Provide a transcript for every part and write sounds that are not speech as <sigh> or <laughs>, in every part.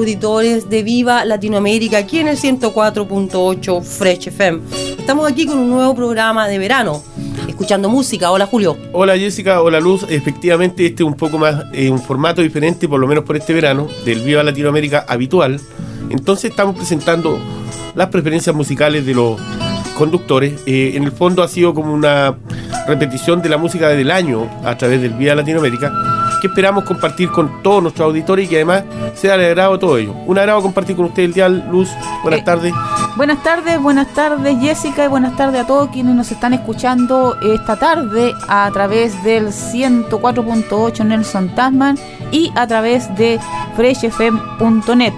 Auditores de Viva Latinoamérica aquí en el 104.8 Fresh FM. Estamos aquí con un nuevo programa de verano, escuchando música. Hola Julio. Hola Jessica, hola Luz. Efectivamente este es un poco más, eh, un formato diferente, por lo menos por este verano, del Viva Latinoamérica habitual. Entonces estamos presentando las preferencias musicales de los conductores. Eh, en el fondo ha sido como una repetición de la música del año a través del Viva Latinoamérica que esperamos compartir con todos nuestros auditores y que además sea de agrado a todo ello. Un agrado compartir con usted el día, Luz. Buenas eh, tardes. Buenas tardes, buenas tardes Jessica y buenas tardes a todos quienes nos están escuchando esta tarde a través del 104.8 Nelson Tasman y a través de freshfm.net.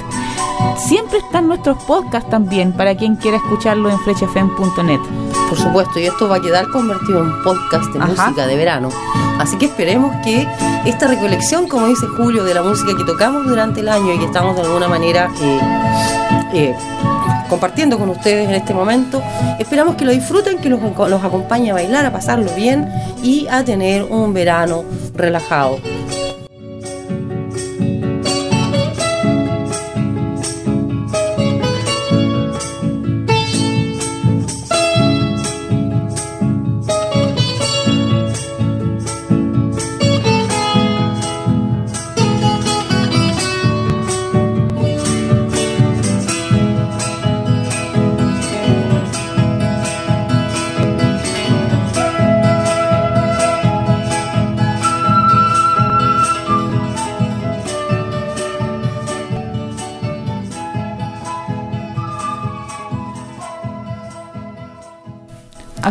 Siempre están nuestros podcasts también para quien quiera escucharlo en freshfm.net. Por supuesto, y esto va a quedar convertido en podcast de música de verano. Así que esperemos que esta recolección, como dice Julio, de la música que tocamos durante el año y que estamos de alguna manera eh, eh, compartiendo con ustedes en este momento, esperamos que lo disfruten, que los, los acompañe a bailar, a pasarlo bien y a tener un verano relajado.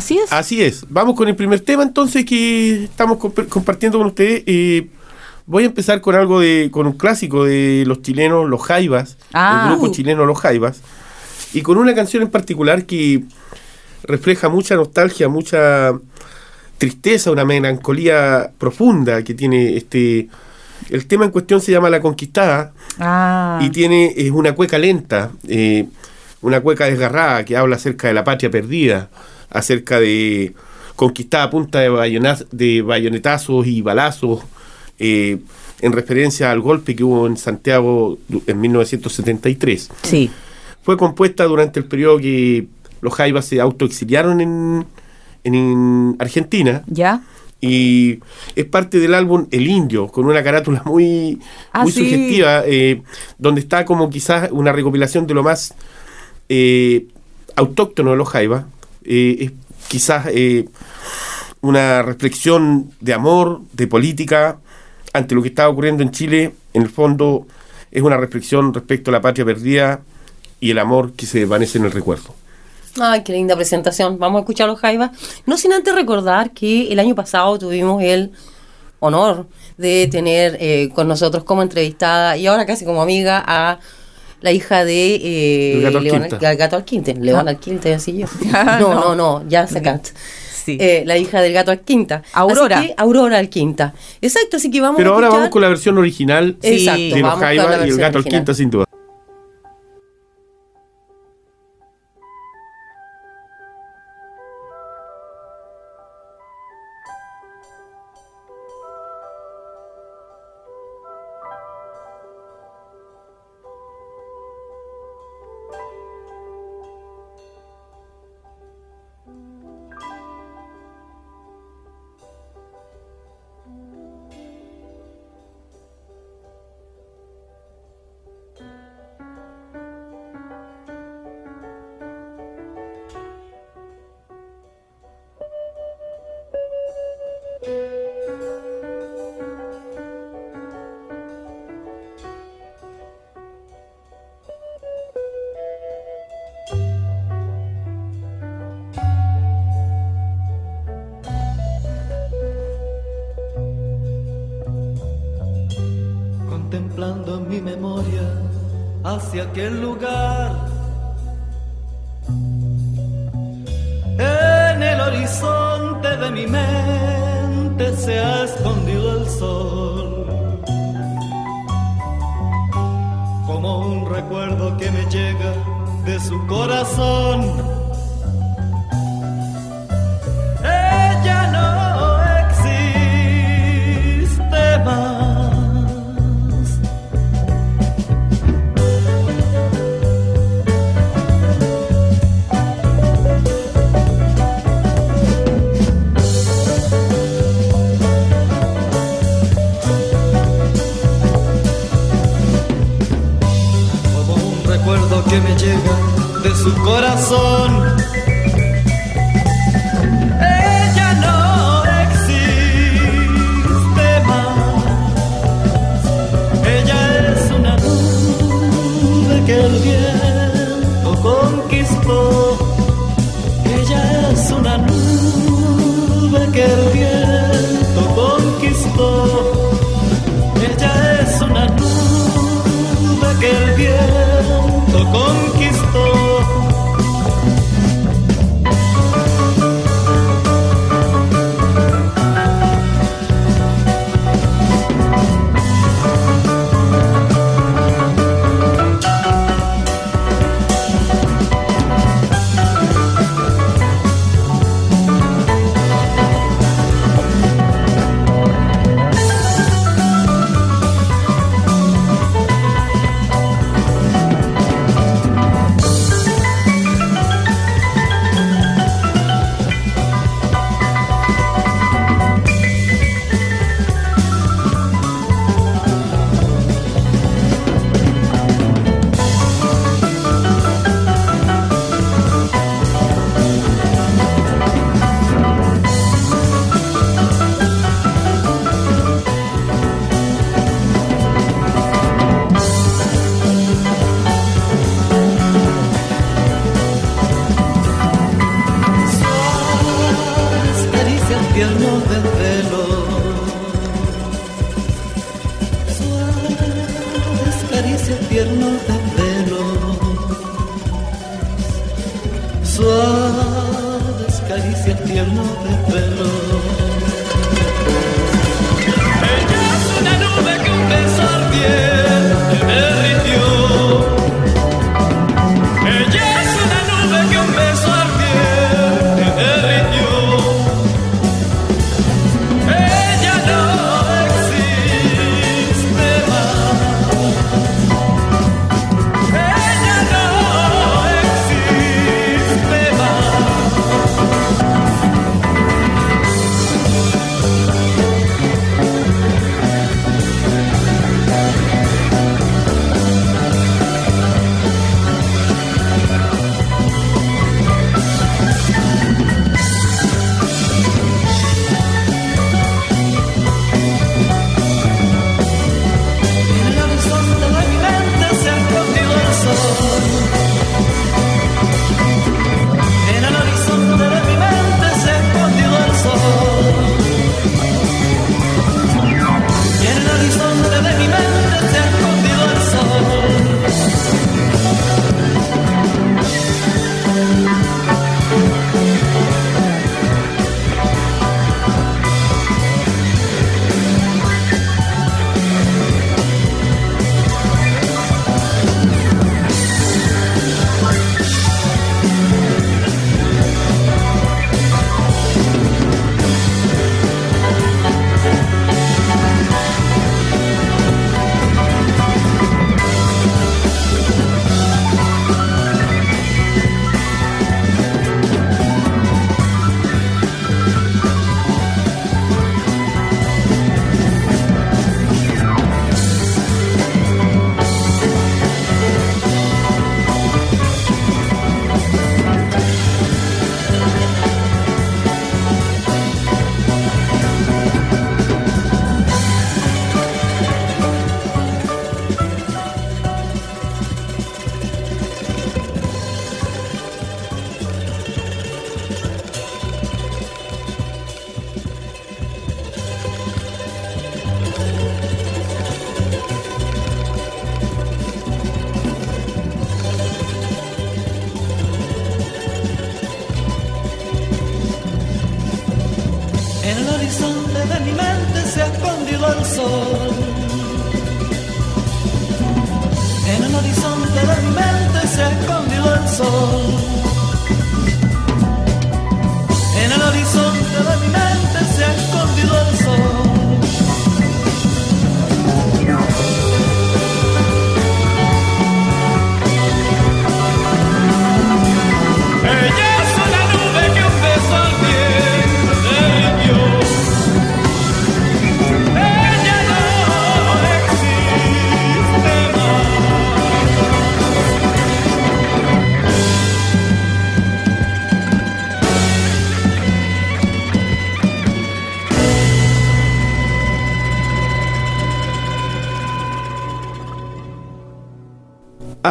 Así es. Así es. Vamos con el primer tema entonces que estamos compartiendo con ustedes. Eh, voy a empezar con algo de, con un clásico de los chilenos, los Jaivas, el ah. grupo chileno Los Jaivas, y con una canción en particular que refleja mucha nostalgia, mucha tristeza, una melancolía profunda que tiene este. El tema en cuestión se llama La Conquistada ah. y tiene es una cueca lenta, eh, una cueca desgarrada que habla acerca de la patria perdida acerca de conquistada a punta de, de bayonetazos y balazos, eh, en referencia al golpe que hubo en Santiago en 1973. Sí. Fue compuesta durante el periodo que los Jaivas se autoexiliaron en, en Argentina. Ya. Y es parte del álbum El Indio, con una carátula muy, ah, muy sugestiva, eh, donde está como quizás una recopilación de lo más eh, autóctono de los Jaivas, eh, es quizás eh, una reflexión de amor, de política, ante lo que está ocurriendo en Chile. En el fondo es una reflexión respecto a la patria perdida y el amor que se desvanece en el recuerdo. Ay, qué linda presentación. Vamos a escuchar los Jaivas. No sin antes recordar que el año pasado tuvimos el honor de tener eh, con nosotros como entrevistada y ahora casi como amiga a la hija de eh, el gato, León, Alquinte. gato Alquinte. León ah. Alquinte, así yo. <laughs> No, no, no, ya sacat. Sí. Eh, la hija del gato Alquinta. Aurora. Así que, Aurora Alquinta. Exacto, así que vamos Pero a ahora vamos con la versión original Exacto, de los Jaiba y el gato Alquinta sin duda. Lo que me llega de su corazón. llega de su corazón.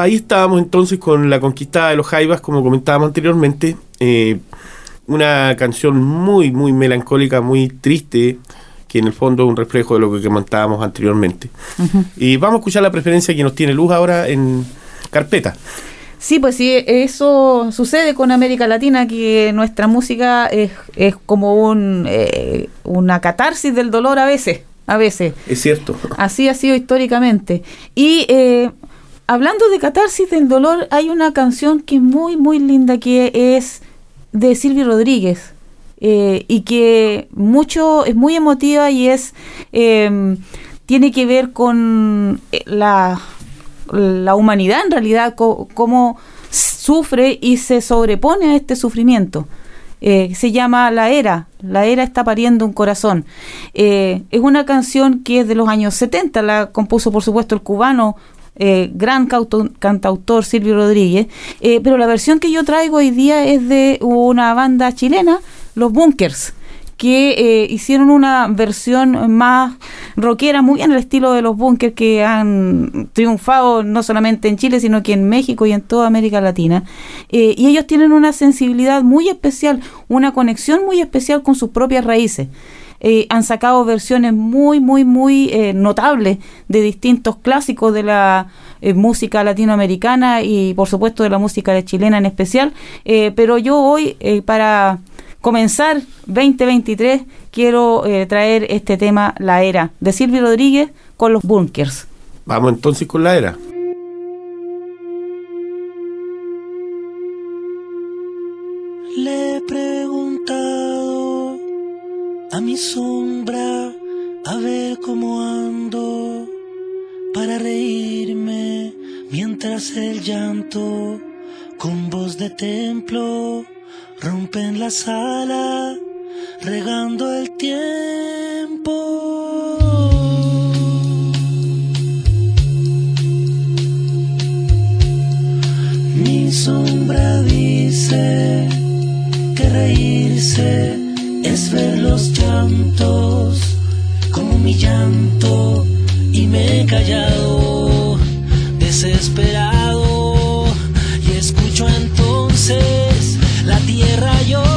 Ahí estábamos entonces con la conquista de los Jaivas, como comentábamos anteriormente. Eh, una canción muy, muy melancólica, muy triste, que en el fondo es un reflejo de lo que comentábamos anteriormente. Y vamos a escuchar la preferencia que nos tiene Luz ahora en carpeta. Sí, pues sí, eso sucede con América Latina, que nuestra música es, es como un, eh, una catarsis del dolor a veces, a veces. Es cierto. Así ha sido históricamente. Y eh, hablando de catarsis del dolor, hay una canción que es muy, muy linda, que es de Silvio Rodríguez. Eh, y que mucho es muy emotiva y es em, tiene que ver con eh, la, la humanidad en realidad cómo sufre y se sobrepone a este sufrimiento eh, se llama La Era, La Era está pariendo un corazón. es una canción que es de los años 70, la compuso por supuesto el cubano eh, gran cantautor Silvio Rodríguez, eh, pero la versión que yo traigo hoy día es de una banda chilena, Los Bunkers que eh, hicieron una versión más rockera, muy en el estilo de los bunkers que han triunfado no solamente en Chile, sino que en México y en toda América Latina. y ellos tienen una sensibilidad muy especial, una conexión muy especial con sus propias raíces. Eh, han sacado versiones muy, muy, muy eh, notables de distintos clásicos de la eh, música latinoamericana y por supuesto de la música chilena en especial. pero yo hoy, para comenzar 2023, quiero traer este tema, La Era, de Silvio Rodríguez con los Bunkers. Vamos entonces con La Era. Sombra a ver cómo ando para reírme mientras el llanto con voz de templo rompe en la sala regando el tiempo. Mi sombra dice que reírse es ver los llantos como mi llanto y me he callado desesperado. Y escucho entonces la tierra yo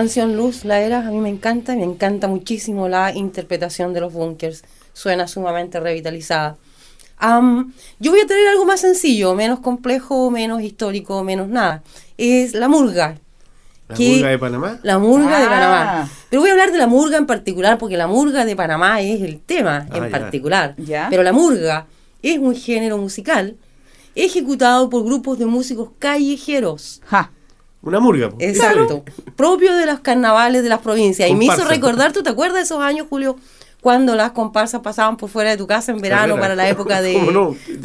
canción, Luz, la era, a mí me encanta, me encanta muchísimo la interpretación de los bunkers, suena sumamente revitalizada. yo voy a traer algo más sencillo, menos complejo, menos histórico, menos nada. Es la murga. ¿La murga de Panamá? La murga de ah. Panamá. Pero voy a hablar de la murga en particular porque la murga de Panamá es el tema ah, en particular. Pero la murga es un género musical ejecutado por grupos de músicos callejeros. Una murga. Exacto. propio de los carnavales de las provincias. Y me hizo recordar, ¿tú te acuerdas de esos años, Julio? Cuando las comparsas pasaban por fuera de tu casa en verano para la época <laughs> de,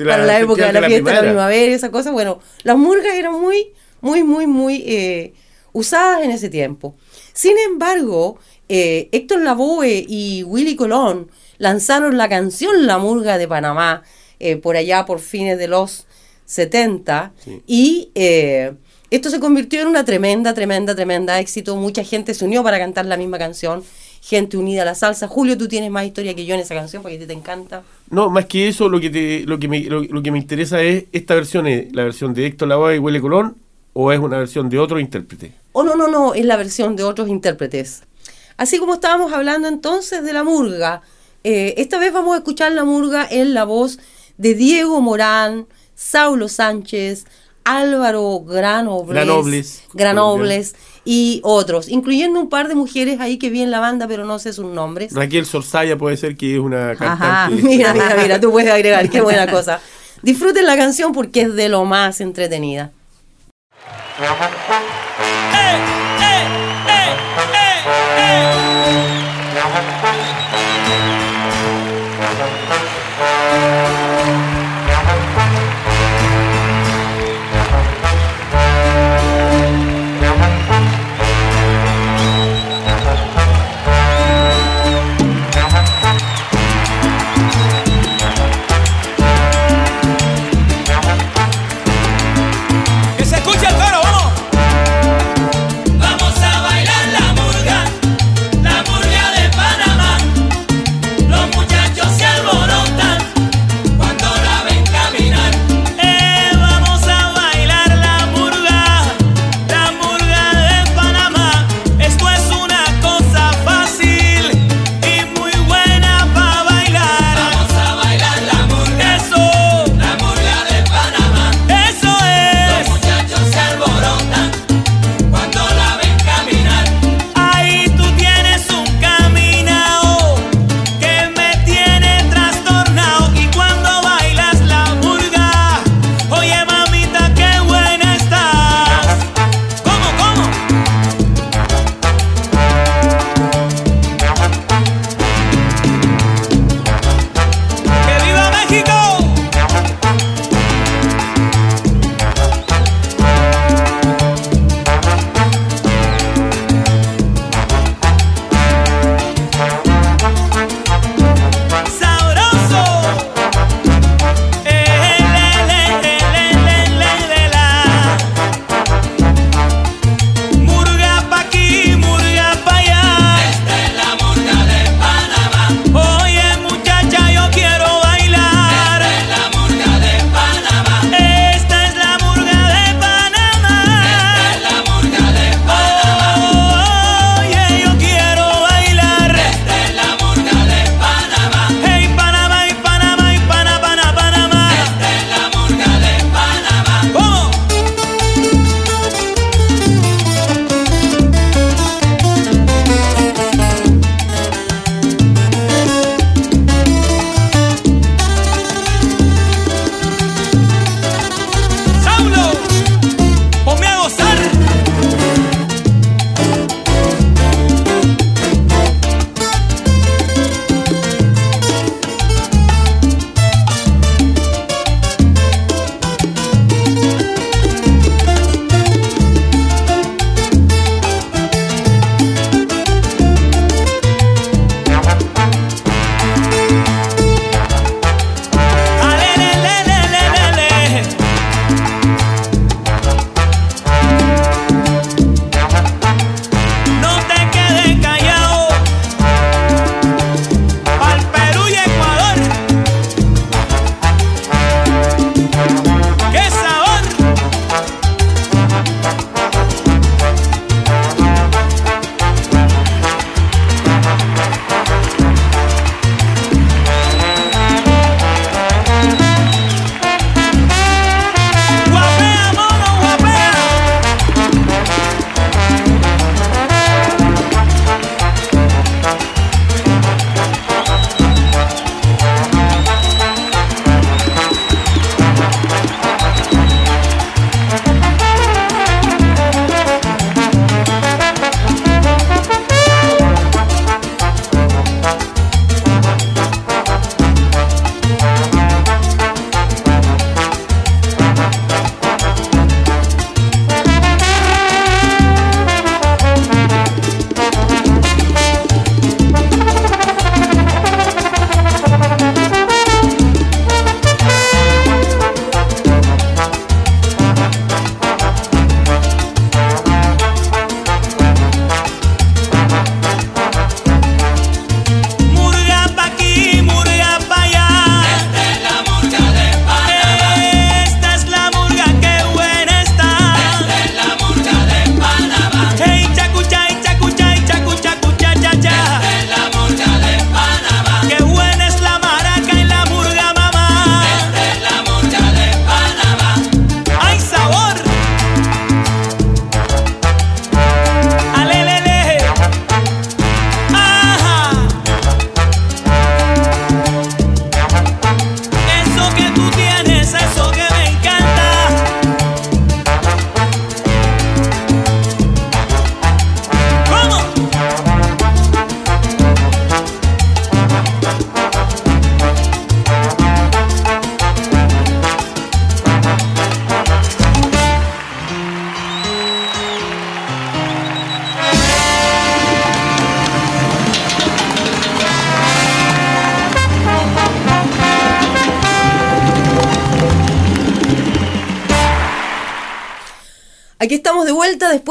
para la época de la, fiesta de la primavera y esa cosa. Bueno, las murgas eran muy, muy, muy, muy eh, usadas en ese tiempo. Sin embargo, eh, Héctor Lavoe y Willy Colón lanzaron la canción La Murga de Panamá eh, por allá por fines de los 70 y eh, esto se convirtió en una tremenda, tremenda, tremenda éxito. Mucha gente se unió para cantar la misma canción. Gente unida a la salsa. Julio, tú tienes más historia que yo en esa canción porque a ti te encanta. No, más que eso, lo que, te, lo que, me, lo, que me interesa es esta versión, es la versión de Héctor Lavoe y Huele Colón o es una versión de otro intérprete. Oh, no, no, no, es la versión de otros intérpretes. Así como estábamos hablando entonces de la murga, eh, esta vez vamos a escuchar la murga en la voz de Diego Morán, Saulo Sánchez, Álvaro Granobles, Granobles, y otros, incluyendo un par de mujeres ahí que vi en la banda, pero no sé sus nombres. Raquel Sorsaya puede ser que es una cantante. Ajá, <laughs> mira, mira, <laughs> mira, tú puedes agregar, qué buena cosa. Disfruten la canción porque es de lo más entretenida.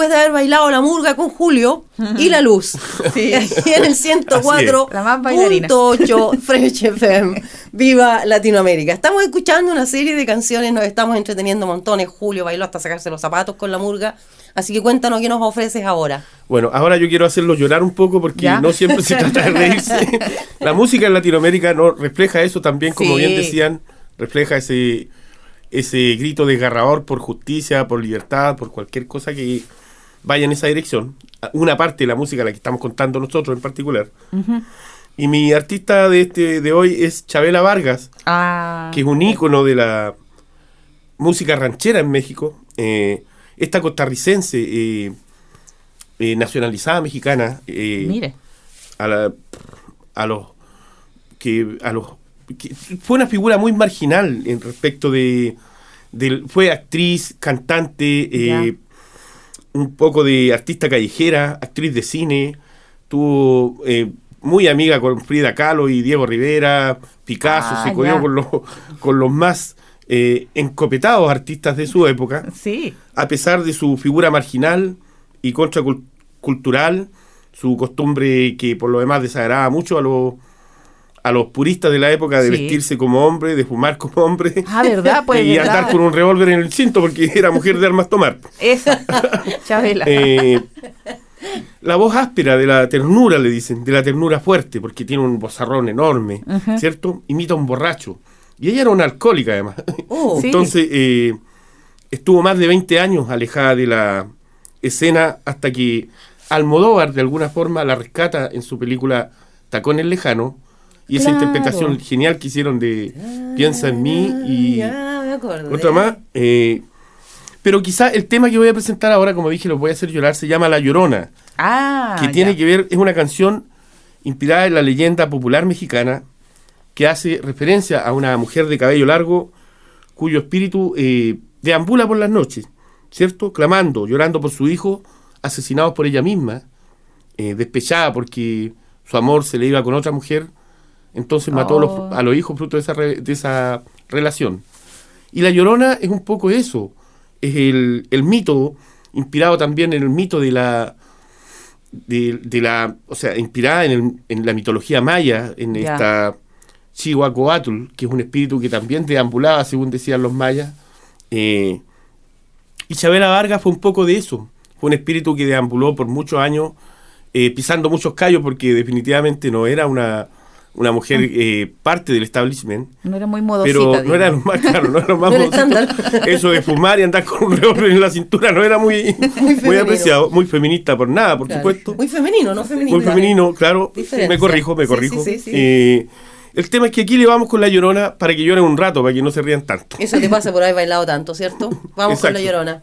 Después de haber bailado la murga con Julio y la luz. <laughs> Sí. <laughs> Aquí en el 104.8 <laughs> Fresh FM. Viva Latinoamérica. Estamos escuchando una serie de canciones, nos estamos entreteniendo montones. Julio bailó hasta sacarse los zapatos con la murga. Así que cuéntanos qué nos ofreces ahora. Bueno, ahora yo quiero hacerlo llorar un poco porque no siempre se trata de reírse. la música en Latinoamérica no refleja eso también, como bien decían, refleja ese ese grito desgarrador por justicia, por libertad, por cualquier cosa que vaya en esa dirección. Una parte de la música, la que estamos contando nosotros en particular. Y mi artista de este de hoy es Chabela Vargas, ah. que es un ícono de la música ranchera en México. Eh, esta costarricense eh, eh, nacionalizada mexicana. Mire. A, a los que a los fue una figura muy marginal en respecto de, fue actriz, cantante, un poco de artista callejera, actriz de cine, tuvo eh, muy amiga con Frida Kahlo y Diego Rivera, Picasso, se ah, cogió con los, con los más eh, encopetados artistas de su época, sí. a pesar de su figura marginal y contracultural, su costumbre que por lo demás desagradaba mucho a los a los puristas de la época de vestirse como hombre, de fumar como hombre. Ah, ¿verdad? <laughs> Pues, y andar con un revólver en el cinto porque era mujer de armas tomar. Esa, <laughs> Chabela. Eh, la voz áspera de la ternura, le dicen, de la ternura fuerte, porque tiene un bozarrón enorme, ¿cierto? Imita a un borracho. Y ella era una alcohólica, además. Oh. <laughs> Entonces, eh, estuvo más de 20 años alejada de la escena hasta que Almodóvar, de alguna forma, la rescata en su película Tacones Lejanos y esa interpretación genial que hicieron de Piensa en mí y otra más. Eh, pero quizá el tema que voy a presentar ahora, como dije, lo voy a hacer llorar, se llama La Llorona. Ah, que tiene que ver, es una canción inspirada en la leyenda popular mexicana que hace referencia a una mujer de cabello largo cuyo espíritu eh, deambula por las noches, ¿cierto? Clamando, llorando por su hijo, asesinado por ella misma, eh, despechada porque su amor se le iba con otra mujer entonces mató a, los, oh. hijos fruto de esa, de esa relación. Y la llorona es un poco eso, es el, mito, inspirado también en el mito de la, de, la, o sea, inspirada en, la mitología maya, en esta Chihuacoatl, que es un espíritu que también deambulaba, según decían los mayas. Eh, y Chabela Vargas fue un poco de eso, fue un espíritu que deambuló por muchos años, eh, pisando muchos callos, porque definitivamente no era una una mujer ah. eh, parte del establishment. No era muy modosita. Pero no era lo más claro, no era lo <laughs> más Eso de fumar y andar con un revólver en la cintura no era muy, <laughs> muy, apreciado, muy feminista por nada, por supuesto. Muy femenino, no femenino. Muy femenino, claro. Me corrijo, me corrijo. Eh, el tema es que aquí le vamos con la llorona para que lloren un rato, para que no se rían tanto. Eso te pasa por haber <laughs> bailado tanto, ¿cierto? Vamos con la llorona.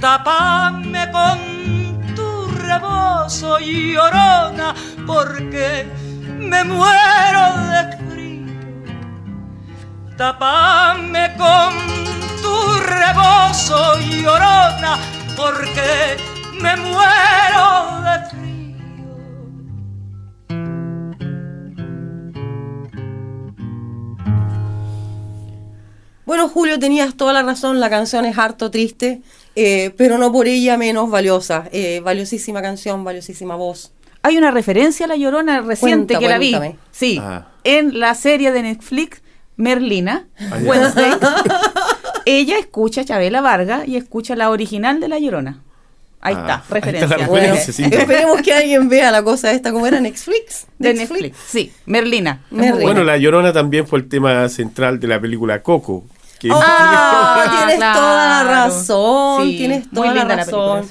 Tapame con tu rebozo llorona, porque me muero de frío. Tapame con tu rebozo llorona, porque me muero de frío. Bueno, Julio, tenías toda la razón, la canción es harto triste. Eh, pero no por ella menos valiosa. Eh, valiosísima canción, valiosísima voz. Hay una referencia a La Llorona reciente que la vi. Sí, ah. en la serie de Netflix Merlina, ah, Wednesday. <laughs> ella escucha a Chabela Vargas y escucha la original de La Llorona. Ahí ah, está, referencia. esperemos que alguien vea la cosa esta, como era Netflix. De Netflix, sí, Merlina. Bueno, La Llorona también fue el tema central de la película Coco, Ah, <laughs> tienes toda la razón, tienes toda la razón.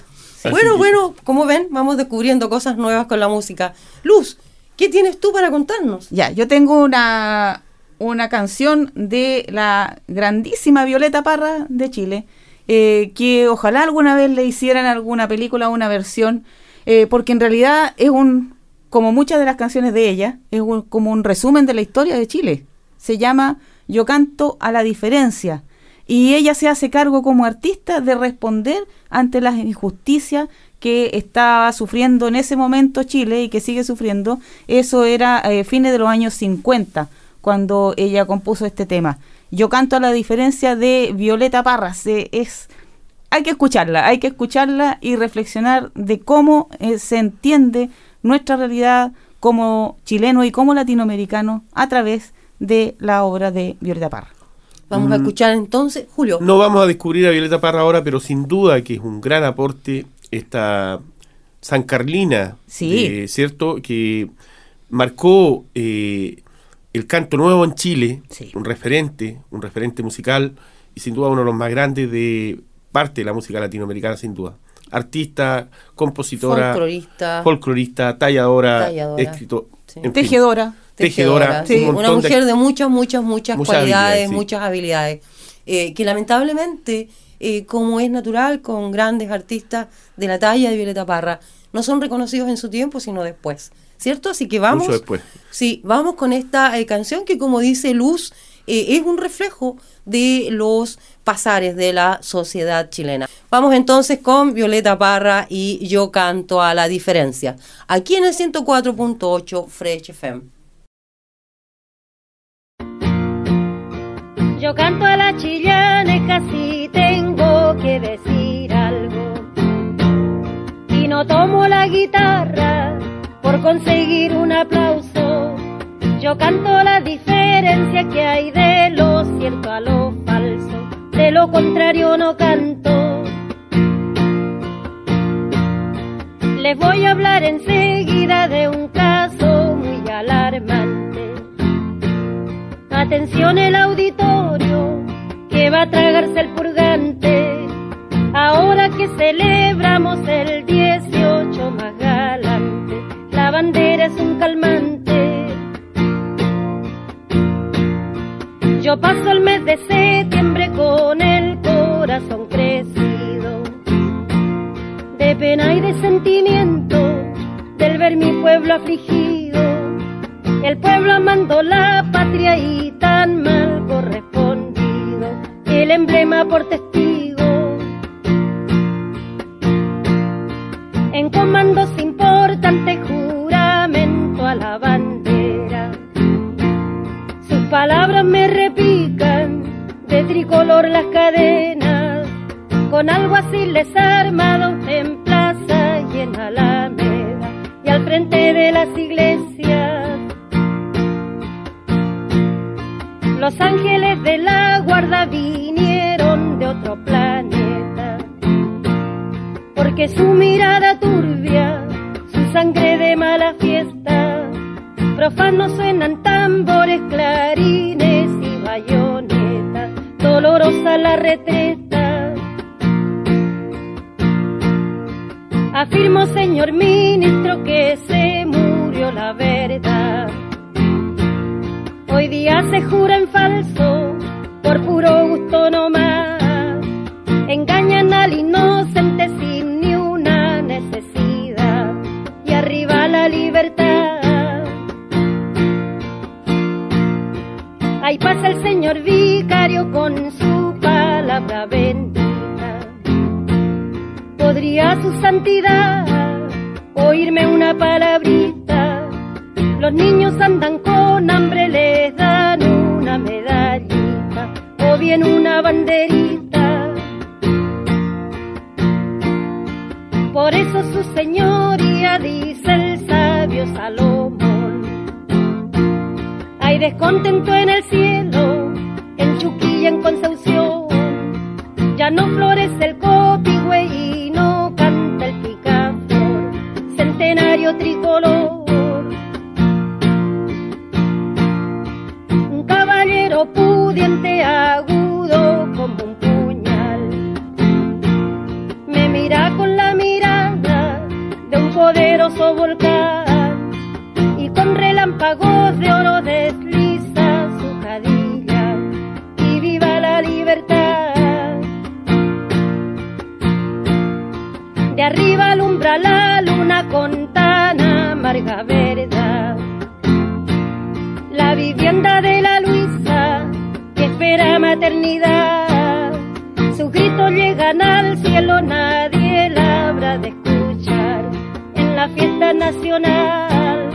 bueno, bueno, como ven, vamos descubriendo cosas nuevas con la música. Luz, ¿qué tienes tú para contarnos? Ya, yo tengo una, una canción de la grandísima Violeta Parra de Chile, eh, que ojalá alguna vez le hicieran alguna película o una versión, eh, porque en realidad es un, como muchas de las canciones de ella, es como un resumen de la historia de Chile. Se llama yo canto a la diferencia. Y ella se hace cargo como artista de responder ante las injusticias que estaba sufriendo en ese momento Chile y que sigue sufriendo. Eso era eh, fines de los años 50, cuando ella compuso este tema. Yo canto a la diferencia de Violeta Parra. es, hay que escucharla, hay que escucharla y reflexionar de cómo eh, se entiende nuestra realidad como chileno y como latinoamericano a través de la obra de Violeta Parra. Vamos a mm. escuchar entonces, Julio. No vamos a descubrir a Violeta Parra ahora, pero sin duda que es un gran aporte esta San Carlina, sí. ¿cierto? Que marcó eh, el canto nuevo en Chile, un referente, un referente musical y sin duda uno de los más grandes de parte de la música latinoamericana sin duda. Artista, compositora, folclorista, folclorista talladora, Talladora, escritor, sí. en fin. Tejedora. Sí, un una mujer de, muchas, muchas, muchas, Muchas cualidades, habilidades, sí. muchas habilidades, eh, que lamentablemente, eh, como es natural con grandes artistas de la talla de Violeta Parra, no son reconocidos en su tiempo, sino después, ¿cierto? Así que vamos, Mucho después. sí, vamos con esta eh, canción que, como dice Luz, es un reflejo de los pasares de la sociedad chilena. Vamos entonces con Violeta Parra y Yo canto a la diferencia, aquí en el 104.8 Fresh FM. Yo canto a la chillaneja si tengo que decir algo. Y no tomo la guitarra por conseguir un aplauso. Yo canto la diferencia que hay de lo cierto a lo falso. De lo contrario no canto. Les voy a hablar enseguida de un caso muy alarmante. Atención el auditorio que va a tragarse el purgante. Ahora que celebramos el 18 más galante, la bandera es un calmante. Yo paso el mes de septiembre con el corazón crecido, de pena y de sentimiento, del ver mi pueblo afligido. El pueblo amando la patria y tan mal correspondido, el emblema por testigo. En comandos importantes juramento a la bandera. Sus palabras me repican, de tricolor las cadenas, con algo así les armado en plaza y en alameda, y al frente de las iglesias. Los ángeles de la guarda vinieron de otro planeta, porque su mirada turbia, su sangre de mala fiesta, profanos suenan tambores, clarines y bayonetas, dolorosa la retreta. Afirmo, señor ministro, que se murió la verdad. Día se jura en falso, por puro gusto no más. Engañan al inocente sin ni una necesidad. Y arriba la libertad. Ahí pasa el señor vicario con su palabra bendita. ¿Podría su santidad oírme una palabrita? Los niños andan con hambre, les dan una medallita o bien una banderita. Por eso su señoría dice el sabio Salomón. Hay descontento en el cielo, en Chuquilla, en Concepción. Ya no florece el copihue y no canta el picaflor, centenario tricolor. Pudiente, agudo como un puñal, me mira con la mirada de un poderoso volcán y con relámpagos de oro desliza su cadilla y viva la libertad. De arriba alumbra la luna con tan amarga verdad. La vivienda de espera maternidad. Sus gritos llegan al cielo, nadie la habrá de escuchar en la fiesta nacional.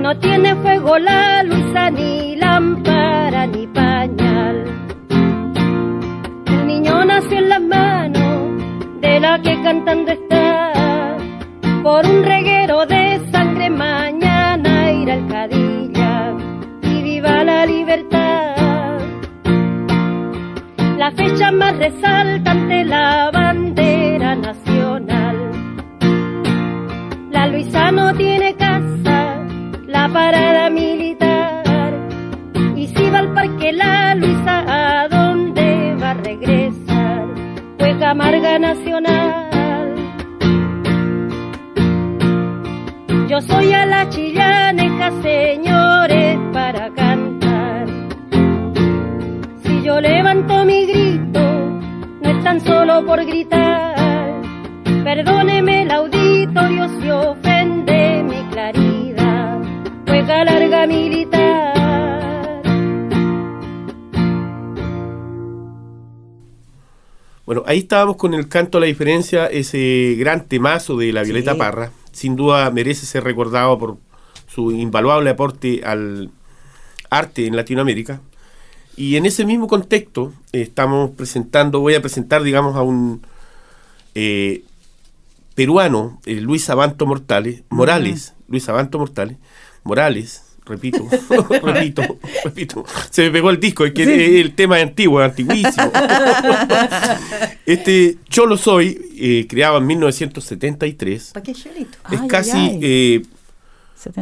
No tiene fuego la Luisa, ni lámpara, ni pañal. El niño nació en las manos de la que cantando está. Por un reguero de la fecha más resaltante, la bandera nacional. La Luisa no tiene casa, la parada militar. Y si va al parque la Luisa, ¿a dónde va a regresar? Pues Camarga Nacional. Yo soy a la chillaneja, señores, para yo levanto mi grito, no es tan solo por gritar. Perdóneme el auditorio si ofende mi claridad, juega larga militar. Bueno, ahí estábamos con el canto a la diferencia, ese gran temazo de la Violeta Parra. Sin duda merece ser recordado por su invaluable aporte al arte en Latinoamérica. Y en ese mismo contexto estamos presentando, voy a presentar, digamos, a un eh, peruano, eh, Luis Abanto Mortales, Morales, Luis Abanto Mortales, Morales, repito, <laughs> repito, repito, se me pegó el disco, es que el tema es antiguo, es antiguísimo. <laughs> este Cholo Soy, eh, creado en 1973, es casi eh,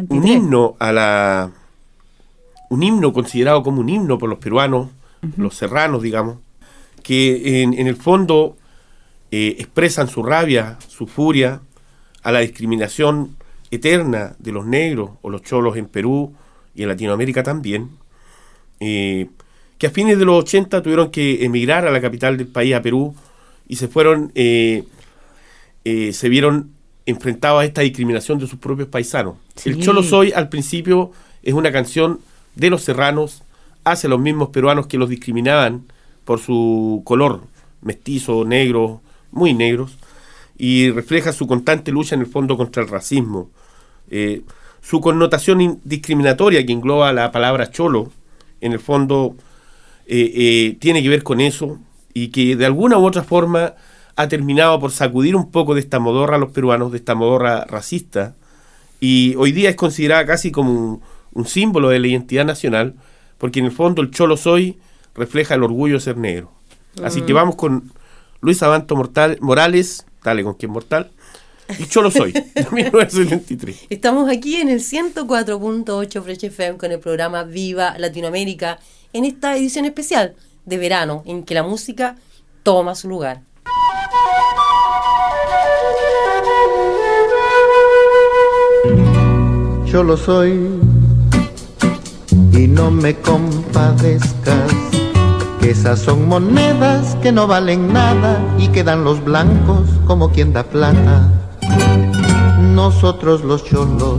un himno a la un himno considerado como un himno por los peruanos, los serranos, digamos, que en, el fondo eh, expresan su rabia, su furia a la discriminación eterna de los negros o los cholos en Perú y en Latinoamérica también, eh, que a fines de los 80 tuvieron que emigrar a la capital del país, a Perú, y se fueron, eh, se vieron enfrentados a esta discriminación de sus propios paisanos. El Cholo Soy al principio es una canción de los serranos hacia los mismos peruanos que los discriminaban por su color, mestizo, negro, muy negros, y refleja su constante lucha en el fondo contra el racismo, eh, su connotación discriminatoria que engloba la palabra cholo, en el fondo eh, eh, tiene que ver con eso y que de alguna u otra forma ha terminado por sacudir un poco de esta modorra a los peruanos, de esta modorra racista, y hoy día es considerada casi como un, símbolo de la identidad nacional, porque en el fondo el cholo soy refleja el orgullo de ser negro. Así que mm. vamos con Luis Abanto Mortal, Morales, dale con quien mortal, y yo lo soy, <laughs> 1973. Estamos aquí en el 104.8 Fresh FM con el programa Viva Latinoamérica en esta edición especial de verano en que la música toma su lugar. Yo lo soy y no me compadezcas, que esas son monedas que no valen nada y quedan los blancos como quien da plata. Nosotros los cholos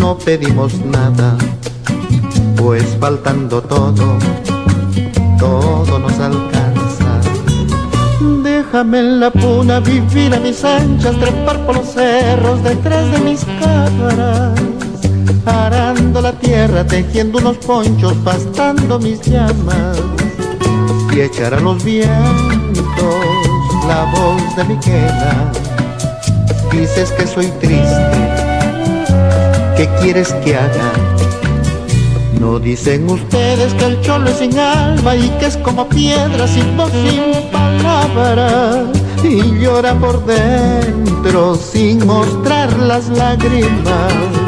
no pedimos nada, pues faltando todo, todo nos alcanza. Déjame en la puna vivir a mis anchas, trepar por los cerros detrás de mis cámaras, arando la tierra, tejiendo unos ponchos, pastando mis llamas y echar a los vientos la voz de mi queda dices que soy triste, ¿qué quieres que haga? No dicen ustedes que el cholo es sin alma y que es como piedra sin voz, sin palabra y llora por dentro sin mostrar las lágrimas.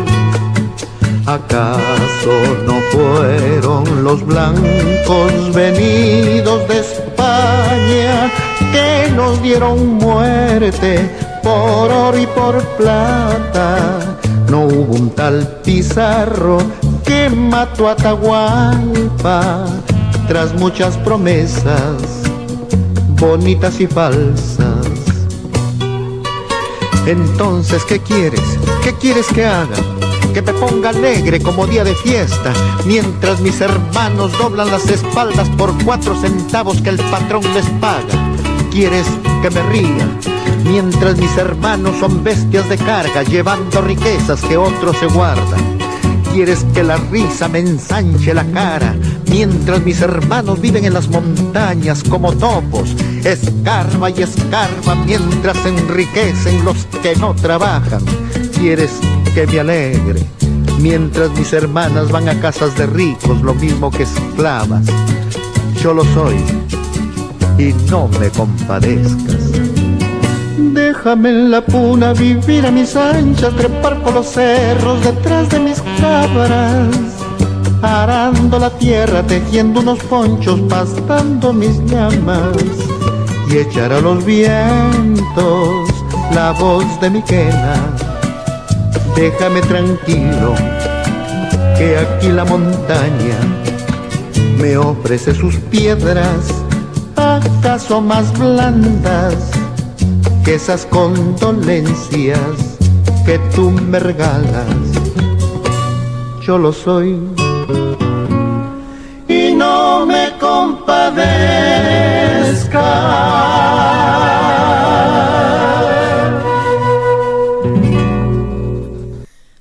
¿Acaso no fueron los blancos venidos de España que nos dieron muerte por oro y por plata. No hubo un tal Pizarro que mató a Tahualpa tras muchas promesas bonitas y falsas. Entonces, ¿qué quieres? ¿Qué quieres que haga? Que me ponga alegre como día de fiesta, mientras mis hermanos doblan las espaldas por cuatro centavos que el patrón les paga. ¿Quieres que me ría? mientras mis hermanos son bestias de carga, llevando riquezas que otros se guardan. Quieres que la risa me ensanche la cara, mientras mis hermanos viven en las montañas como topos, escarba y escarba mientras enriquecen los que no trabajan. Quieres que me alegre, mientras mis hermanas van a casas de ricos, lo mismo que esclavas. Yo lo soy y no me compadezcas. Déjame en la puna vivir a mis anchas, trepar por los cerros detrás de mis cabras, arando la tierra, tejiendo unos ponchos, pastando mis llamas y echar a los vientos la voz de mi quena. Déjame tranquilo, que aquí la montaña me ofrece sus piedras, acaso más blandas que esas condolencias que tú me regalas. Yo lo soy y no me compadezca.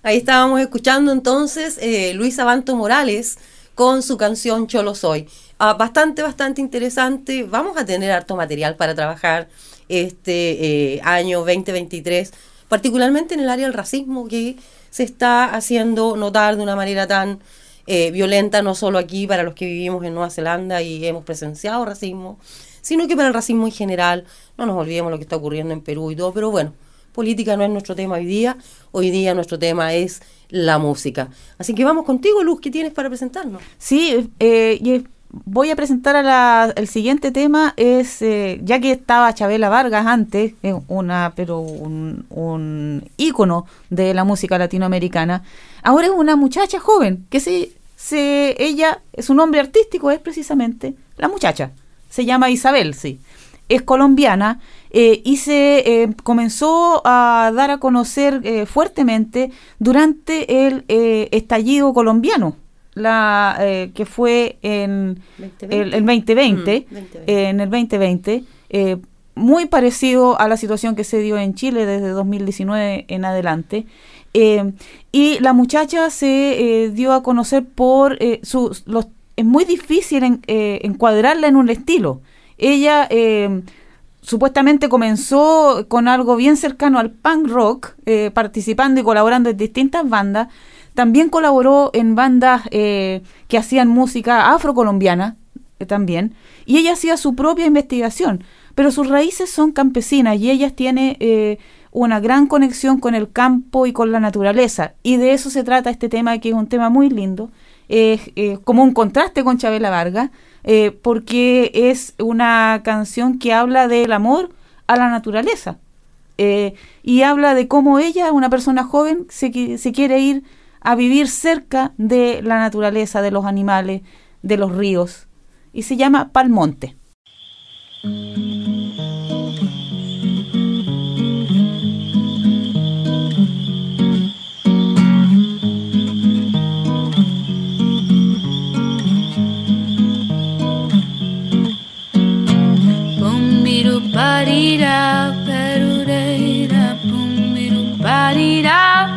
Ahí estábamos escuchando entonces eh, Luis Abanto Morales con su canción Cholo Soy. Ah, bastante, bastante interesante. Vamos a tener harto material para trabajar este eh, año 2023, particularmente en el área del racismo que se está haciendo notar de una manera tan eh, violenta, no solo aquí para los que vivimos en Nueva Zelanda y hemos presenciado racismo, sino que para el racismo en general. No nos olvidemos lo que está ocurriendo en Perú y todo, pero bueno política no es nuestro tema hoy día, hoy día nuestro tema es la música. Así que vamos contigo, Luz, ¿qué tienes para presentarnos? Sí, eh, voy a presentar a el siguiente tema, es eh, ya que estaba Chabela Vargas antes, una pero un, un ícono de la música latinoamericana, ahora es una muchacha joven, que se, se, ella, su nombre artístico es precisamente la muchacha, se llama Isabel, sí, es colombiana eh, y se eh, comenzó a dar a conocer eh, fuertemente durante el estallido colombiano, la que fue en el, 2020, mm, en el 2020, muy parecido a la situación que se dio en Chile desde 2019 en adelante. y la muchacha se dio a conocer por sus... Los, es muy difícil encuadrarla en un estilo. Ella supuestamente comenzó con algo bien cercano al punk rock, eh, participando y colaborando en distintas bandas. También colaboró en bandas eh, que hacían música afrocolombiana eh, también. Y ella hacía su propia investigación. Pero sus raíces son campesinas y ella tiene una gran conexión con el campo y con la naturaleza. Y de eso se trata este tema, que es un tema muy lindo. Es como un contraste con Chabela Vargas eh, porque es una canción que habla del amor a la naturaleza. Eh, y habla de cómo ella, una persona joven, se, se quiere ir a vivir cerca de la naturaleza, de los animales, de los ríos. Y se llama Palmonte. ba dee da ba doo da da boom doo ba dee da.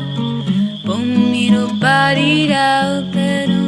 bodied out that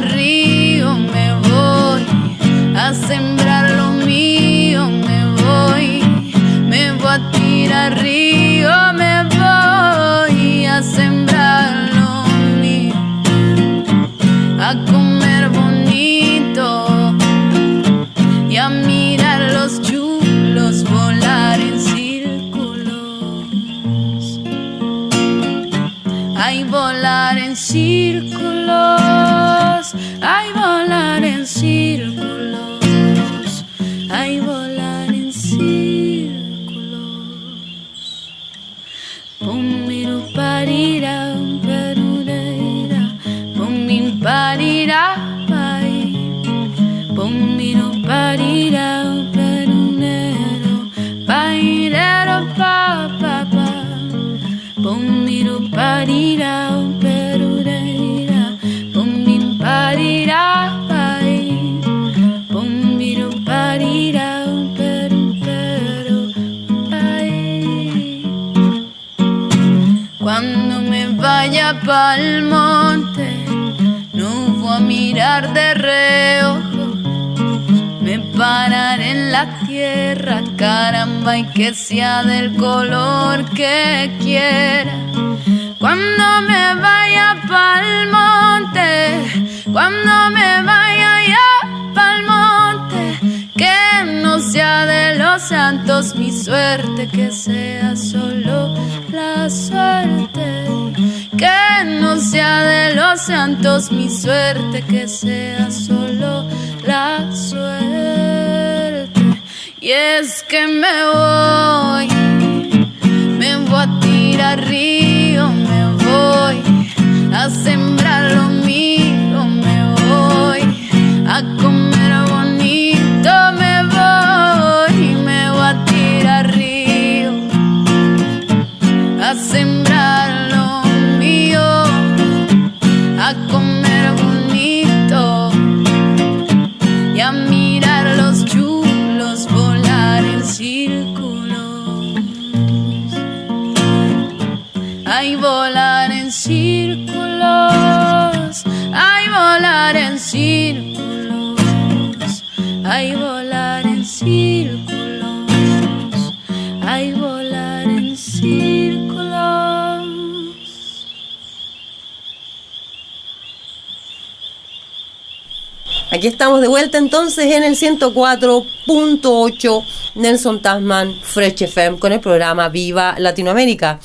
río, me voy. A sembrar lo mío, me voy, me voy a tirar pum, miru, parira, perunero, pairero, pa, pa, pa, pum, miru, parira, perureira, pum, min, parira, pai, pum, miru, parira, peru, peru, pai. Cuando me vaya pa'l y que sea del color que quiera. Cuando me vaya pa'l monte, cuando me vaya ya pa'l monte, que no sea de los santos mi suerte, que sea solo la suerte. Que no sea de los santos mi suerte, que sea solo la suerte. Y es que me voy, me voy a tirar río, me voy a sembrar Aquí estamos de vuelta entonces en el 104.8 Nelson Tasman Fresh FM con el programa Viva Latinoamérica.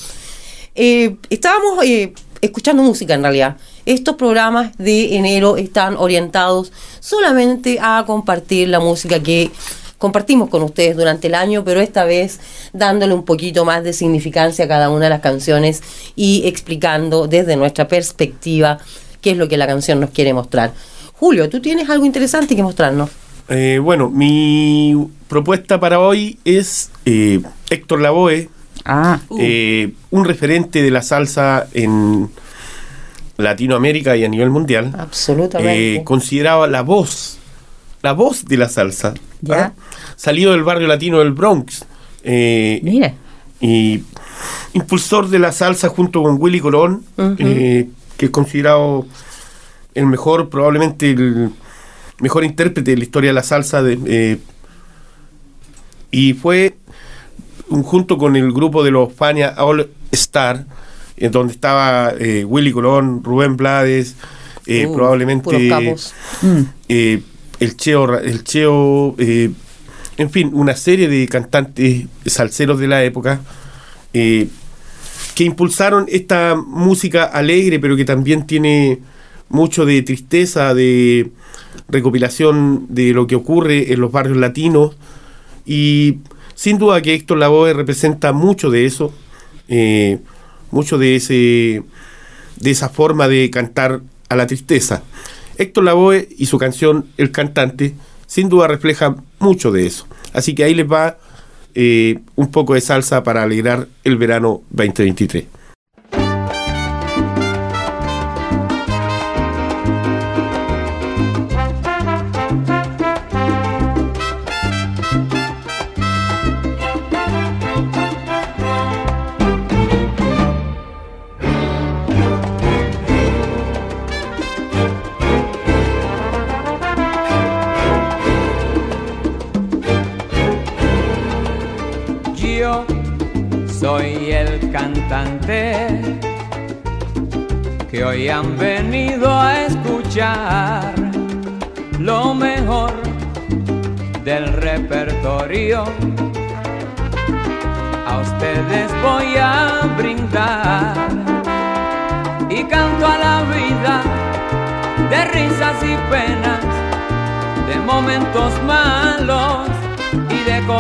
Eh, estábamos eh, escuchando música en realidad. Estos programas de enero están orientados solamente a compartir la música que compartimos con ustedes durante el año, pero esta vez dándole un poquito más de significancia a cada una de las canciones y explicando desde nuestra perspectiva qué es lo que la canción nos quiere mostrar. Julio, tú tienes algo interesante que mostrarnos. Eh, bueno, mi propuesta para hoy es eh, Héctor Lavoe, Ah, eh, un referente de la salsa en Latinoamérica y a nivel mundial. Absolutamente. Eh, consideraba la voz, la voz de la salsa. Ya. ¿ah? Salido del barrio latino del Bronx. eh, mire. y impulsor de la salsa junto con Willy Colón, eh, que es considerado el mejor, probablemente el mejor intérprete de la historia de la salsa. de, eh, y fue un- junto con el grupo de los Fania All Star, en donde estaba eh, Willy Colón, Rubén Blades, eh, Uh, probablemente. Mm. eh, el Cheo, el Cheo eh, en fin, una serie de cantantes salseros de la época eh, que impulsaron esta música alegre, pero que también tiene mucho de tristeza, de recopilación de lo que ocurre en los barrios latinos. Y sin duda que Héctor Lavoe representa mucho de eso, eh, mucho de ese de esa forma de cantar a la tristeza. Héctor Lavoe y su canción El cantante sin duda refleja mucho de eso. Así que ahí les va eh, un poco de salsa para alegrar el verano 2023.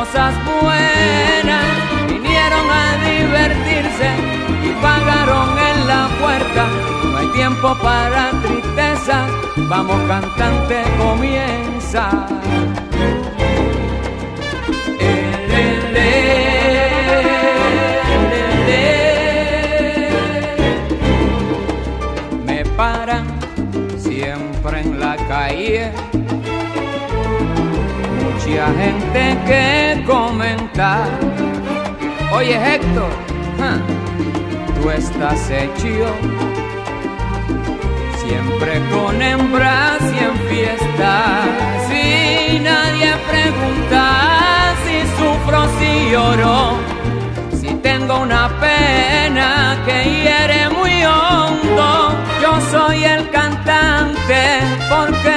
Cosas buenas. Vinieron a divertirse y pagaron en la puerta. No hay tiempo para tristeza, vamos cantante, comienza. Me paran siempre en la calle mucha gente que comentar. Oye Héctor, tú estás hecho siempre con hembras y en fiestas. Si nadie pregunta si sufro, si lloro, si tengo una pena que hiere muy hondo. Yo soy el cantante porque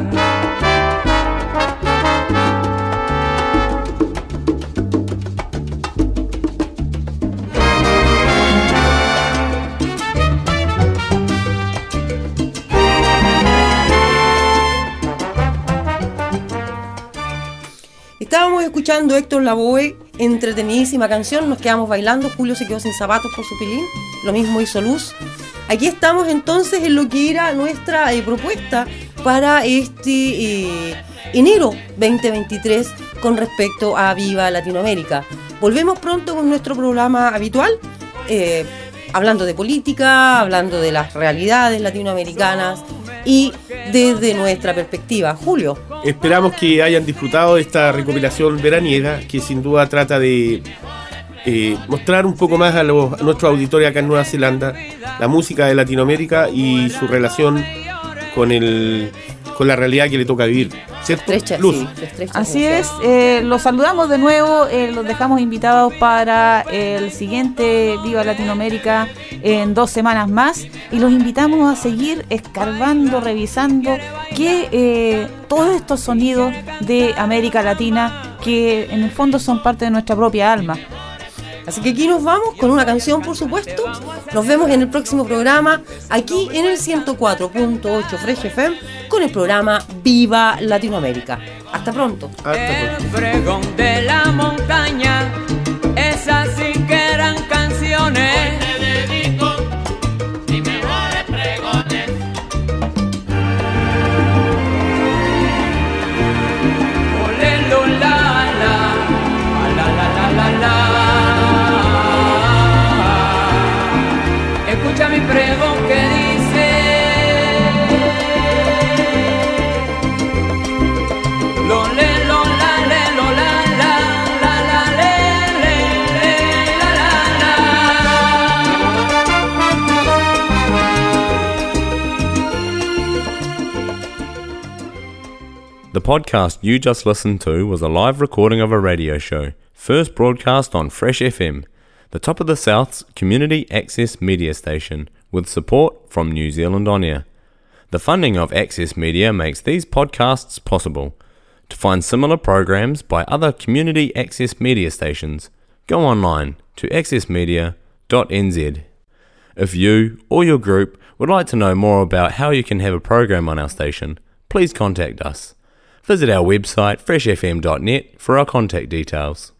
Escuchando Héctor Lavoe, entretenidísima canción, nos quedamos bailando, Julio se quedó sin zapatos por su pilín, lo mismo hizo Luz. Aquí estamos entonces en lo que era nuestra eh, propuesta para este eh, enero 2023 con respecto a Viva Latinoamérica. Volvemos pronto con nuestro programa habitual, eh, hablando de política, hablando de las realidades latinoamericanas y desde nuestra perspectiva. Julio. Esperamos que hayan disfrutado de esta recopilación veraniega que sin duda trata de eh, mostrar un poco más a, los, a nuestros auditores acá en Nueva Zelanda la música de Latinoamérica y su relación con el con la realidad que le toca vivir. ¿Cierto? Estrecha, Luz. sí, se estrecha Así es, eh, los saludamos de nuevo, eh, los dejamos invitados para el siguiente Viva Latinoamérica en dos semanas más y los invitamos a seguir escarbando, revisando que eh, todos estos sonidos de América Latina que en el fondo son parte de nuestra propia alma. Así que aquí nos vamos con una canción, por supuesto. Nos vemos en el próximo programa, aquí en el 104.8 Fresh FM, con el programa Viva Latinoamérica. Hasta pronto. El pregón de la montaña, esas sí que eran canciones. The podcast you just listened to was a live recording of a radio show, first broadcast on Fresh FM, the top of the South's community access media station, with support from New Zealand On Air. The funding of Access Media makes these podcasts possible. To find similar programs by other community access media stations, go online to accessmedia.nz. If you or your group would like to know more about how you can have a program on our station, please contact us. Visit our website freshfm.net for our contact details.